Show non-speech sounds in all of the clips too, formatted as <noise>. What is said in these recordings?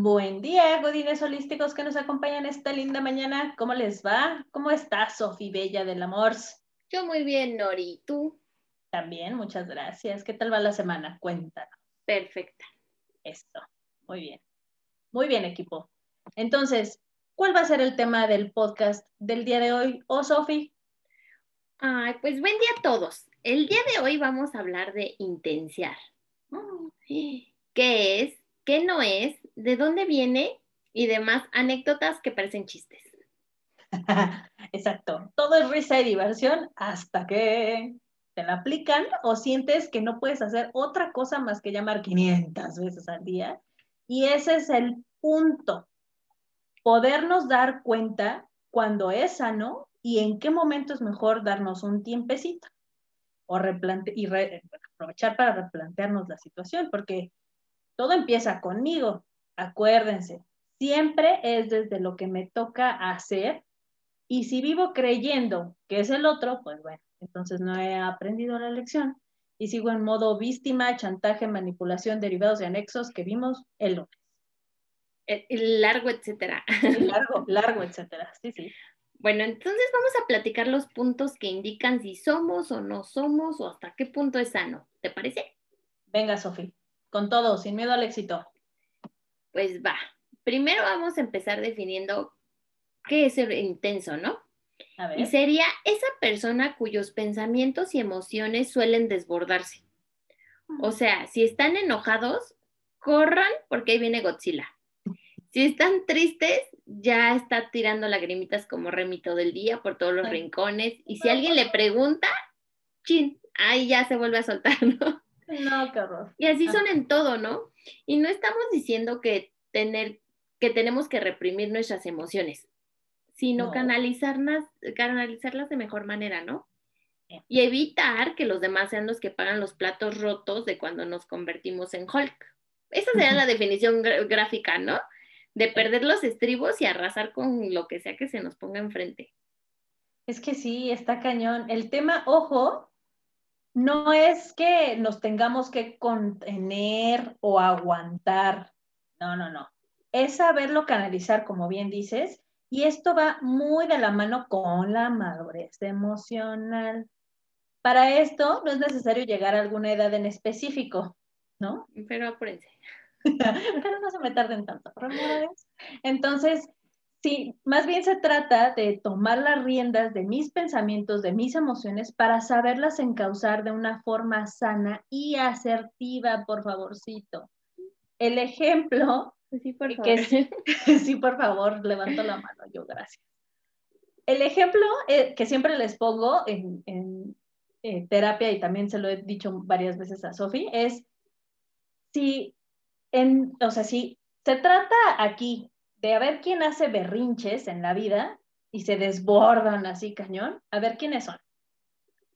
Buen día, godines holísticos que nos acompañan esta linda mañana. ¿Cómo les va? ¿Cómo está Sofi Bella del Amor? Yo muy bien, Nori. ¿Y tú? También, muchas gracias. ¿Qué tal va la semana? Cuéntanos. Perfecta. Esto, muy bien. Muy bien, equipo. Entonces, ¿cuál va a ser el tema del podcast del día de hoy? ¿O Sofi? Ay, pues buen día a todos. El día de hoy vamos a hablar de intenciar. Mm. ¿Qué es? ¿Qué no es? ¿De dónde viene? Y demás anécdotas que parecen chistes. <laughs> Exacto. Todo es risa y diversión hasta que te la aplican o sientes que no puedes hacer otra cosa más que llamar 500 veces al día. Y ese es el punto. Podernos dar cuenta cuando es sano y en qué momento es mejor darnos un tiempecito o replante y aprovechar para replantearnos la situación, porque todo empieza conmigo, acuérdense, siempre es desde lo que me toca hacer y si vivo creyendo que es el otro, pues bueno, entonces no he aprendido la lección y sigo en modo víctima, chantaje, manipulación, derivados de anexos que vimos el lunes. El, largo, etcétera. <laughs> largo, largo, etcétera. Sí, sí. Bueno, entonces vamos a platicar los puntos que indican si somos o no somos o hasta qué punto es sano. ¿Te parece? Venga, Sofi con todo, sin miedo al éxito. Pues va. Primero vamos a empezar definiendo qué es el intenso, ¿no? A ver. Y sería esa persona cuyos pensamientos y emociones suelen desbordarse. O sea, si están enojados, corran porque ahí viene Godzilla. Si están tristes, ya está tirando lagrimitas como remito del día por todos los rincones. Y si alguien le pregunta, chin, ahí ya se vuelve a soltar, <laughs> ¿no? No, qué horror. Y así son en todo, ¿no? Y no estamos diciendo que tener, que tenemos que reprimir nuestras emociones, sino canalizarlas, canalizarlas de mejor manera, ¿no? Y evitar que los demás sean los que pagan los platos rotos de cuando nos convertimos en Hulk. Esa sería la <laughs> definición gráfica, ¿no? De perder los estribos y arrasar con lo que sea que se nos ponga enfrente. Es que sí, está cañón. El tema, ojo, no es que nos tengamos que contener o aguantar. No, no, no. Es saberlo canalizar, como bien dices, y esto va muy de la mano con la madurez emocional. Para esto no es necesario llegar a alguna edad en específico, ¿no? Pero apúrense. <laughs> Pero no se me tarden tanto, Entonces, Sí, más bien se trata de tomar las riendas de mis pensamientos, de mis emociones, para saberlas encauzar de una forma sana y asertiva, por favorcito. El ejemplo, sí, por favor. Que, <laughs> sí, por favor, levanto la mano, yo, gracias. El ejemplo eh, que siempre les pongo en, eh, terapia, y también se lo he dicho varias veces a Sofi, es si, en, o sea, si se trata aquí de a ver quién hace berrinches en la vida y se desbordan así cañón, a ver quiénes son.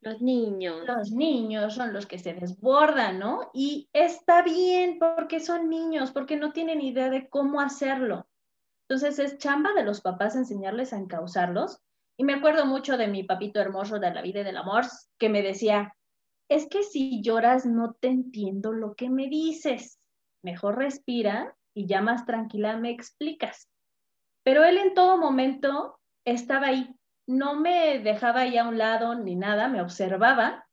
Los niños. Los niños son los que se desbordan, ¿no? Y está bien porque son niños, porque no tienen idea de cómo hacerlo. Entonces es chamba de los papás enseñarles a encauzarlos. Y me acuerdo mucho de mi papito hermoso de la vida y del amor, que me decía, es que si lloras no te entiendo lo que me dices. Mejor respira y ya más tranquila me explicas. Pero él en todo momento estaba ahí, no me dejaba ahí a un lado ni nada, me observaba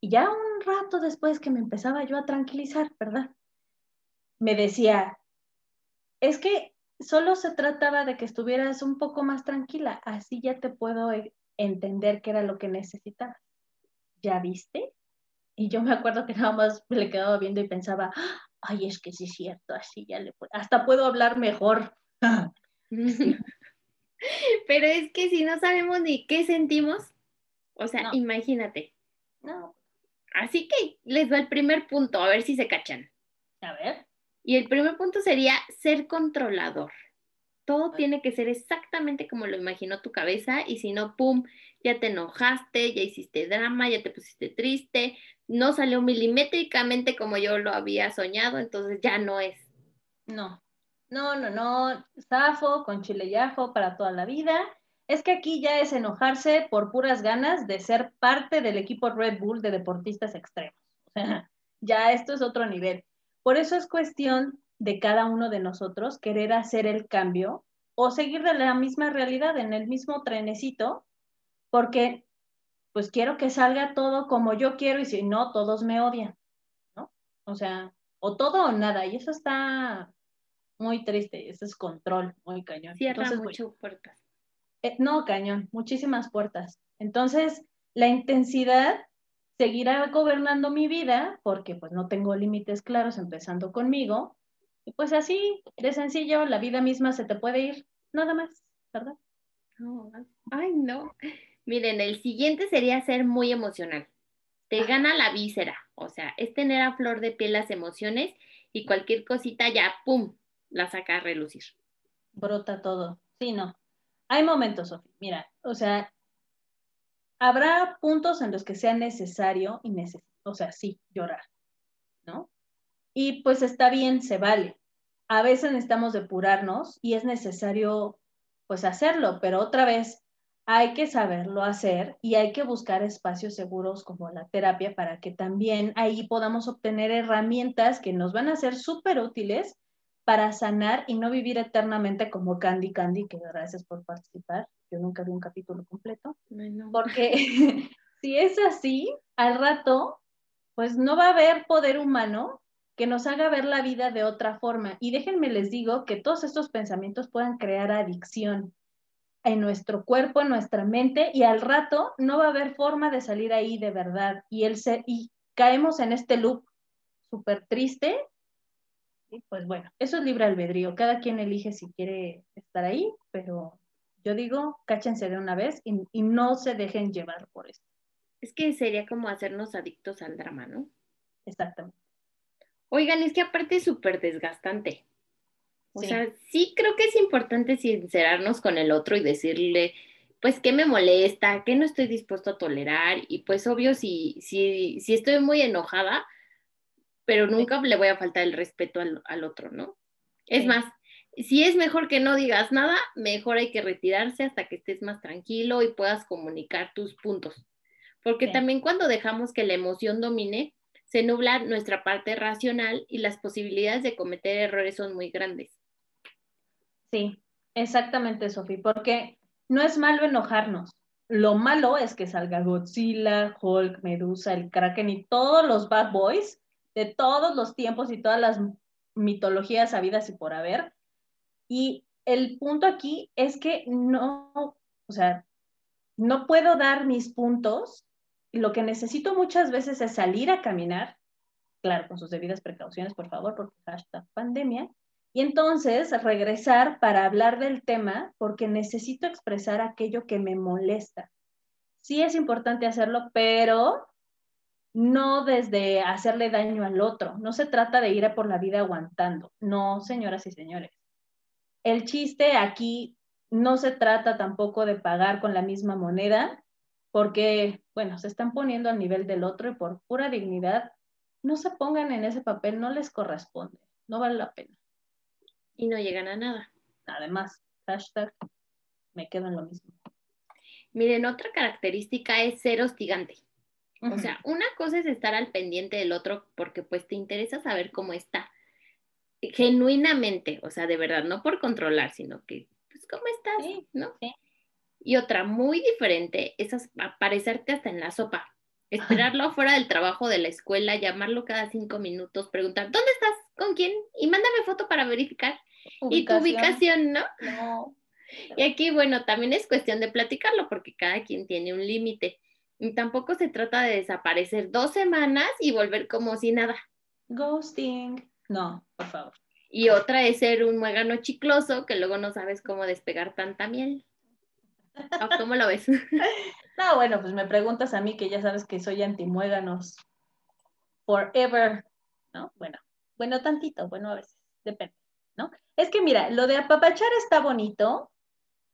y ya un rato después que me empezaba yo a tranquilizar, ¿verdad? Me decía, es que solo se trataba de que estuvieras un poco más tranquila, así ya te puedo e-, entender qué era lo que necesitabas. ¿Ya viste? Y yo me acuerdo que nada más le quedaba viendo y pensaba, ay, es que sí es cierto, así ya le puedo, hasta puedo hablar mejor. <laughs> Pero es que si no sabemos ni qué sentimos, o sea, imagínate. No. Así que les va el primer punto, a ver si se cachan. A ver. Y el primer punto sería ser controlador. Todo tiene que ser exactamente como lo imaginó tu cabeza y si no, ¡pum! Ya te enojaste, ya hiciste drama, ya te pusiste triste, no salió milimétricamente como yo lo había soñado, entonces ya no es. No, no, no, no, zafo con chile y ajo para toda la vida. Es que aquí ya es enojarse por puras ganas de ser parte del equipo Red Bull de deportistas extremos. <laughs> Ya esto es otro nivel. Por eso es cuestión de cada uno de nosotros querer hacer el cambio o seguir de la misma realidad en el mismo trenecito, porque pues quiero que salga todo como yo quiero y si no, todos me odian, ¿no? O sea, o todo o nada, y eso está muy triste, ese es control, muy cañón. Cierra muchas puertas. Eh, no, cañón, muchísimas puertas. Entonces, la intensidad seguirá gobernando mi vida porque pues no tengo límites claros empezando conmigo. Y pues así, de sencillo, la vida misma se te puede ir, nada más, ¿verdad? ay, no. Miren, el siguiente sería ser muy emocional. Te ah. gana la víscera, o sea, es tener a flor de piel las emociones y cualquier cosita ya, ¡pum!, la saca a relucir. Brota todo. Sí, no. Hay momentos, Sofía. Mira, o sea, habrá puntos en los que sea necesario y necesario, o sea, sí, llorar, ¿no? Y pues está bien, se vale. A veces necesitamos depurarnos y es necesario pues hacerlo, pero otra vez hay que saberlo hacer y hay que buscar espacios seguros como la terapia para que también ahí podamos obtener herramientas que nos van a ser súper útiles para sanar y no vivir eternamente como Candy Candy, que gracias por participar. Yo nunca vi un capítulo completo. Porque <laughs> si es así, al rato, pues no va a haber poder humano que nos haga ver la vida de otra forma. Y déjenme les digo que todos estos pensamientos puedan crear adicción en nuestro cuerpo, en nuestra mente, y al rato no va a haber forma de salir ahí de verdad. Y, el y caemos en este loop súper triste pues bueno, eso es libre albedrío. Cada quien elige si quiere estar ahí, pero yo digo, cáchense de una vez y, no se dejen llevar por eso. Es que sería como hacernos adictos al drama, ¿no? Exactamente. Oigan, es que aparte es súper desgastante. O sea, sí creo que es importante sincerarnos con el otro y decirle, pues, qué me molesta, qué no estoy dispuesto a tolerar. Y pues, obvio, si, si, si estoy muy enojada, pero nunca le voy a faltar el respeto al, otro, ¿no? Es más, si es mejor que no digas nada, mejor hay que retirarse hasta que estés más tranquilo y puedas comunicar tus puntos. Porque también cuando dejamos que la emoción domine, se nubla nuestra parte racional y las posibilidades de cometer errores son muy grandes. Sí, exactamente, Sofía, porque no es malo enojarnos. Lo malo es que salga Godzilla, Hulk, Medusa, el Kraken y todos los bad boys de todos los tiempos y todas las mitologías habidas y por haber. Y el punto aquí es que no, o sea, no puedo dar mis puntos lo que necesito muchas veces es salir a caminar, claro, con sus debidas precauciones, por favor, porque hashtag pandemia, y entonces regresar para hablar del tema porque necesito expresar aquello que me molesta. Sí es importante hacerlo, pero no desde hacerle daño al otro. No se trata de ir a por la vida aguantando. No, señoras y señores. El chiste aquí no se trata tampoco de pagar con la misma moneda, porque, bueno, se están poniendo al nivel del otro y por pura dignidad, no se pongan en ese papel, no les corresponde, no vale la pena. Y no llegan a nada. Además, hashtag, me quedo en lo mismo. Miren, otra característica es ser hostigante. O sea, una cosa es estar al pendiente del otro porque pues te interesa saber cómo está. Genuinamente, o sea, de verdad, no por controlar, sino que, pues, ¿cómo estás? ¿No? Y otra muy diferente es aparecerte hasta en la sopa. Esperarlo afuera del trabajo, de la escuela, llamarlo cada cinco minutos, preguntar, ¿dónde estás? ¿Con quién? Y mándame foto para verificar. Y tu ubicación, ¿no? No. Y aquí, bueno, también es cuestión de platicarlo porque cada quien tiene un límite. Y tampoco se trata de desaparecer dos semanas y volver como si nada. Ghosting. No, por favor. Y otra es ser un muégano chicloso que luego no sabes cómo despegar tanta miel. ¿Cómo lo ves? <laughs> no, bueno, pues me preguntas a mí que ya sabes que soy antimuéganos. Forever. ¿No? Bueno, bueno, tantito, bueno, a veces, depende, ¿no? Es que mira, lo de apapachar está bonito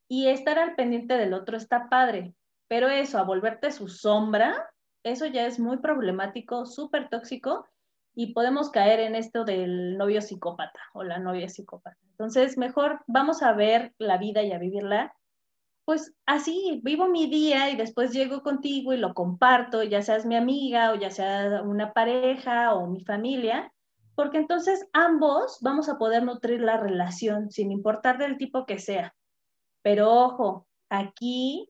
y estar al pendiente del otro está padre, pero eso, a volverte su sombra, eso ya es muy problemático, súper tóxico y podemos caer en esto del novio psicópata o la novia psicópata. Entonces, mejor vamos a ver la vida y a vivirla. Pues así, vivo mi día y después llego contigo y lo comparto, ya seas mi amiga o ya sea una pareja o mi familia, porque entonces ambos vamos a poder nutrir la relación sin importar del tipo que sea. Pero ojo, aquí,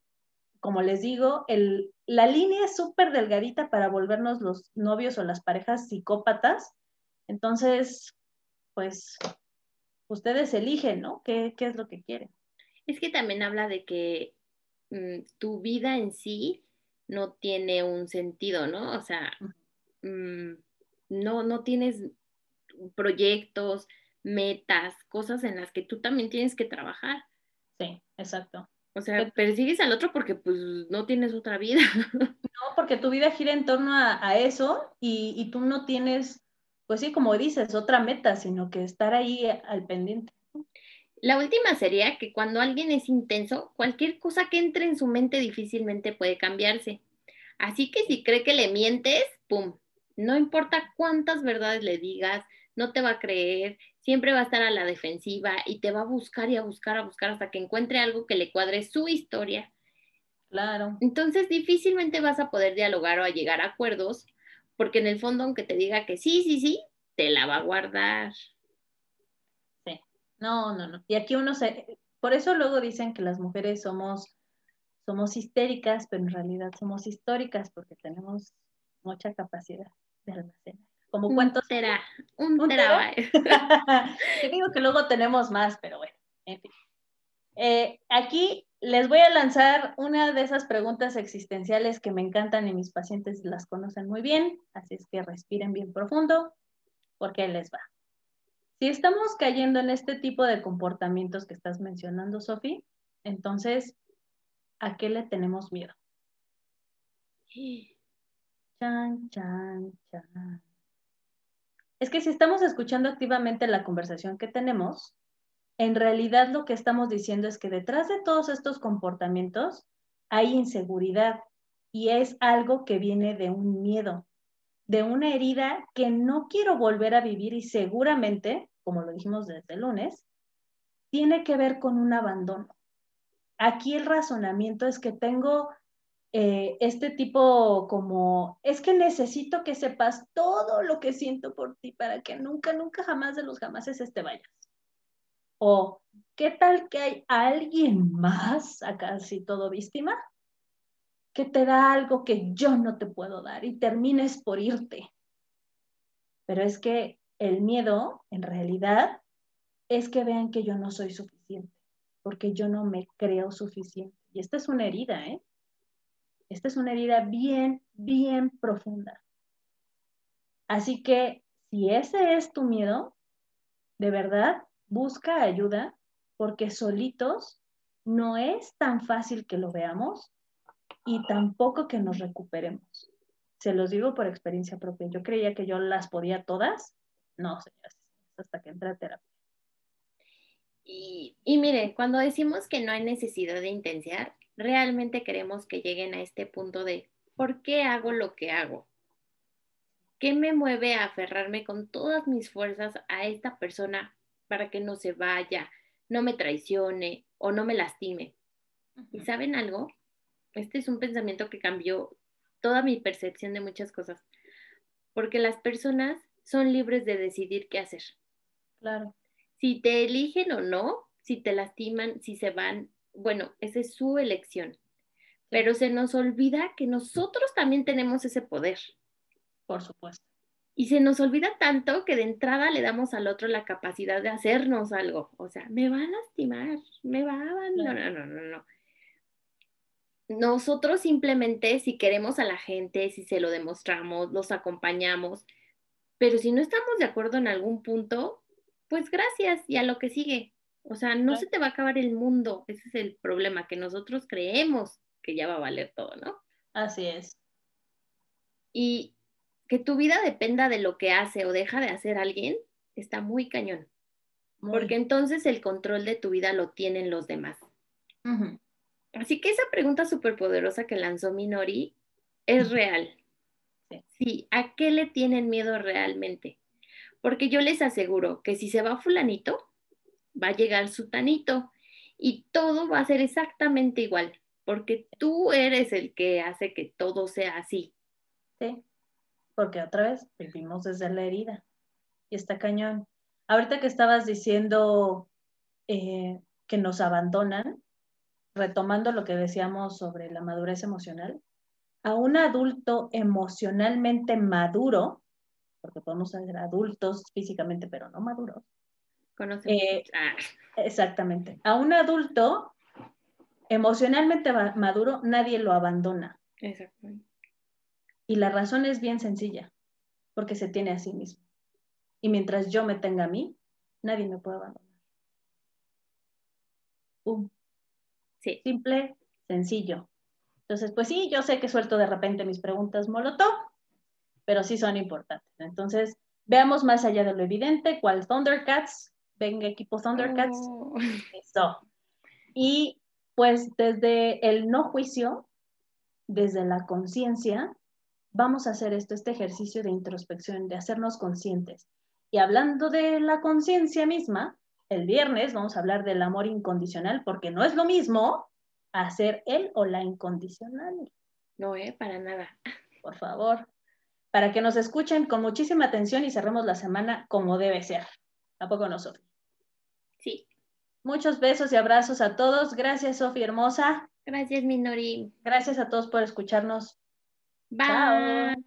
como les digo, el, la línea es súper delgadita para volvernos los novios o las parejas psicópatas. Entonces, pues ustedes eligen, ¿no? ¿Qué, es lo que quieren? Es que también habla de que mm, tu vida en sí no tiene un sentido, ¿no? O sea, mm, no, no tienes proyectos, metas, cosas en las que tú también tienes que trabajar. Sí, exacto. O sea, persigues al otro porque pues no tienes otra vida. <laughs> No, porque tu vida gira en torno a, eso y, y, tú no tienes, pues sí, como dices, otra meta, sino que estar ahí al pendiente. La última sería que cuando alguien es intenso, cualquier cosa que entre en su mente difícilmente puede cambiarse. Así que si cree que le mientes, ¡pum! No importa cuántas verdades le digas, no te va a creer, siempre va a estar a la defensiva y te va a buscar y a buscar, a buscar hasta que encuentre algo que le cuadre su historia. Claro. Entonces difícilmente vas a poder dialogar o a llegar a acuerdos, porque en el fondo, aunque te diga que sí, sí, sí, te la va a guardar. No, no, no. Y aquí uno se, por eso luego dicen que las mujeres somos, somos histéricas, pero en realidad somos históricas porque tenemos mucha capacidad de almacenar como cuánto será un, un terabyte. <laughs> Digo que luego tenemos más, pero bueno, en fin. Eh, aquí les voy a lanzar una de esas preguntas existenciales que me encantan y mis pacientes las conocen muy bien, así es que respiren bien profundo, porque les va. Si estamos cayendo en este tipo de comportamientos que estás mencionando, Sofi, entonces, ¿a qué le tenemos miedo? Chan, chan, chan es que si estamos escuchando activamente la conversación que tenemos, en realidad lo que estamos diciendo es que detrás de todos estos comportamientos hay inseguridad y es algo que viene de un miedo, de una herida que no quiero volver a vivir y seguramente, como lo dijimos desde el lunes, tiene que ver con un abandono. Aquí el razonamiento es que tengo eh, este tipo como, es que necesito que sepas todo lo que siento por ti para que nunca, nunca, jamás de los jamases te vayas. O, ¿qué tal que hay alguien más, acá así todo víctima, que te da algo que yo no te puedo dar y termines por irte? Pero es que el miedo, en realidad, es que vean que yo no soy suficiente, porque yo no me creo suficiente. Y esta es una herida, ¿eh? Esta es una herida bien, bien profunda. Así que si ese es tu miedo, de verdad, busca ayuda porque solitos no es tan fácil que lo veamos y tampoco que nos recuperemos. Se los digo por experiencia propia. Yo creía que yo las podía todas. No, señoras, hasta que entré a terapia. Y, y mire, cuando decimos que no hay necesidad de intensiar, realmente queremos que lleguen a este punto de ¿por qué hago lo que hago? ¿Qué me mueve a aferrarme con todas mis fuerzas a esta persona para que no se vaya, no me traicione o no me lastime? ¿Y saben algo? Este es un pensamiento que cambió toda mi percepción de muchas cosas, porque las personas son libres de decidir qué hacer. Claro. Si te eligen o no, si te lastiman, si se van, bueno, esa es su elección. Pero se nos olvida que nosotros también tenemos ese poder. Por supuesto. Y se nos olvida tanto que de entrada le damos al otro la capacidad de hacernos algo. O sea, me va a lastimar, me va a abandonar. No, no, no, no. Nosotros simplemente, si queremos a la gente, si se lo demostramos, los acompañamos, pero si no estamos de acuerdo en algún punto, pues gracias y a lo que sigue. O sea, no se te va a acabar el mundo. Ese es el problema, que nosotros creemos que ya va a valer todo, ¿no? Así es. Y que tu vida dependa de lo que hace o deja de hacer alguien, está muy cañón. Porque entonces el control de tu vida lo tienen los demás. Así que esa pregunta súper poderosa que lanzó Minori es real. sí, ¿a qué le tienen miedo realmente? Porque yo les aseguro que si se va fulanito, va a llegar su tanito y todo va a ser exactamente igual, porque tú eres el que hace que todo sea así. Sí, porque otra vez vivimos desde la herida. y está cañón. Ahorita que estabas diciendo eh, que nos abandonan, retomando lo que decíamos sobre la madurez emocional, a un adulto emocionalmente maduro, porque podemos ser adultos físicamente, pero no maduros. Eh, ah. Exactamente. A un adulto emocionalmente maduro, nadie lo abandona. Exactamente. Y la razón es bien sencilla, porque se tiene a sí mismo. Y mientras yo me tenga a mí, nadie me puede abandonar. Sí. Simple, sencillo. Entonces, pues sí, yo sé que suelto de repente mis preguntas molotov, pero sí son importantes. Entonces, veamos más allá de lo evidente, ¿cuál Thundercats? Venga, equipo Thundercats. Oh. Eso. Y pues desde el no juicio, desde la conciencia, vamos a hacer esto, este ejercicio de introspección, de hacernos conscientes. Y hablando de la conciencia misma, el viernes vamos a hablar del amor incondicional, porque no es lo mismo hacer él o la incondicional. No, eh, para nada. Por favor, para que nos escuchen con muchísima atención y cerremos la semana como debe ser. ¿A poco nosotros? Sí. Muchos besos y abrazos a todos. Gracias, Sofía hermosa. Gracias, Minori. Gracias a todos por escucharnos. Bye.